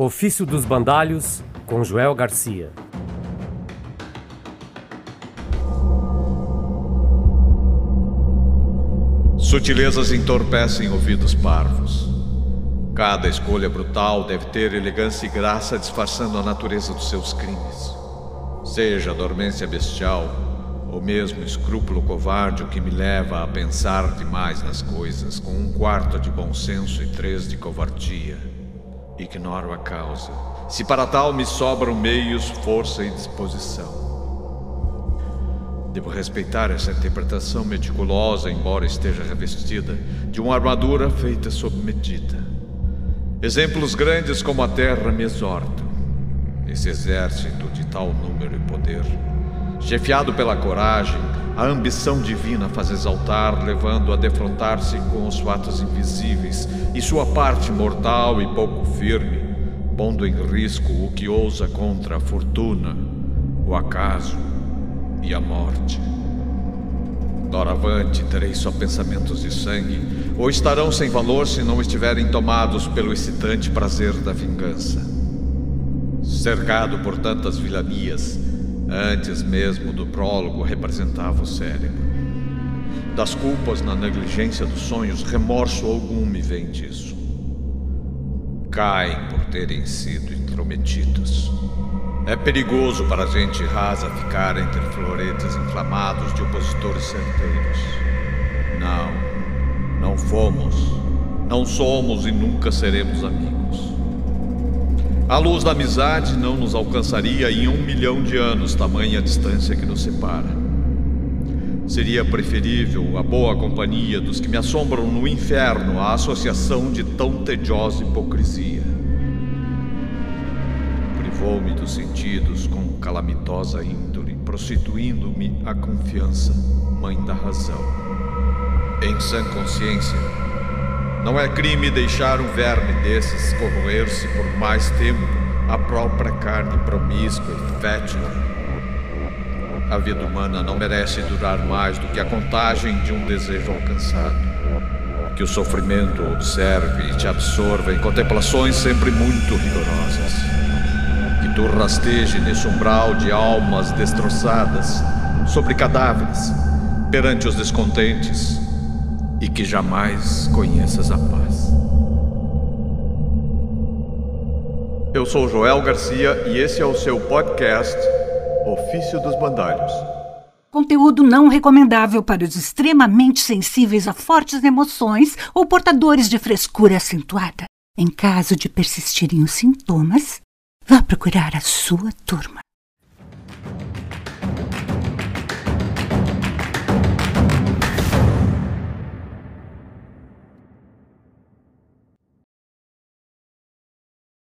Ofício dos Bandalhos, com Joel Garcia. Sutilezas entorpecem ouvidos parvos. Cada escolha brutal deve ter elegância e graça disfarçando a natureza dos seus crimes. Seja a dormência bestial ou mesmo escrúpulo covarde o que me leva a pensar demais nas coisas, com um quarto de bom senso e três de covardia. Ignoro a causa. Se para tal me sobram meios, força e disposição. Devo respeitar essa interpretação meticulosa, embora esteja revestida de uma armadura feita sob medida. Exemplos grandes como a terra me exortam. Esse exército de tal número e poder Chefiado pela coragem, a ambição divina faz exaltar, levando a defrontar-se com os fatos invisíveis e sua parte mortal e pouco firme, pondo em risco o que ousa contra a fortuna, o acaso e a morte. Doravante terei só pensamentos de sangue, ou estarão sem valor se não estiverem tomados pelo excitante prazer da vingança. Cercado por tantas vilanias, Antes mesmo do prólogo, representava o cérebro. Das culpas na negligência dos sonhos, remorso algum me vem disso. Caem por terem sido intrometidos. É perigoso para a gente rasa ficar entre floretes inflamados de opositores certeiros. Não, não fomos, não somos e nunca seremos amigos. A luz da amizade não nos alcançaria em um milhão de anos, tamanha distância que nos separa. Seria preferível a boa companhia dos que me assombram no inferno à associação de tão tediosa hipocrisia. Privou-me dos sentidos com calamitosa índole, prostituindo-me a confiança, mãe da razão. Em sã consciência, não é crime deixar um verme desses corroer-se por mais tempo a própria carne promíscua e fétida. A vida humana não merece durar mais do que a contagem de um desejo alcançado. Que o sofrimento observe e te absorva em contemplações sempre muito rigorosas. Que tu rasteje nesse umbral de almas destroçadas, sobre cadáveres, perante os descontentes, e que jamais conheças a paz. Eu sou Joel Garcia e esse é o seu podcast Ofício dos Bandalhos. Conteúdo não recomendável para os extremamente sensíveis a fortes emoções ou portadores de frescura acentuada. Em caso de persistirem os sintomas, vá procurar a sua turma.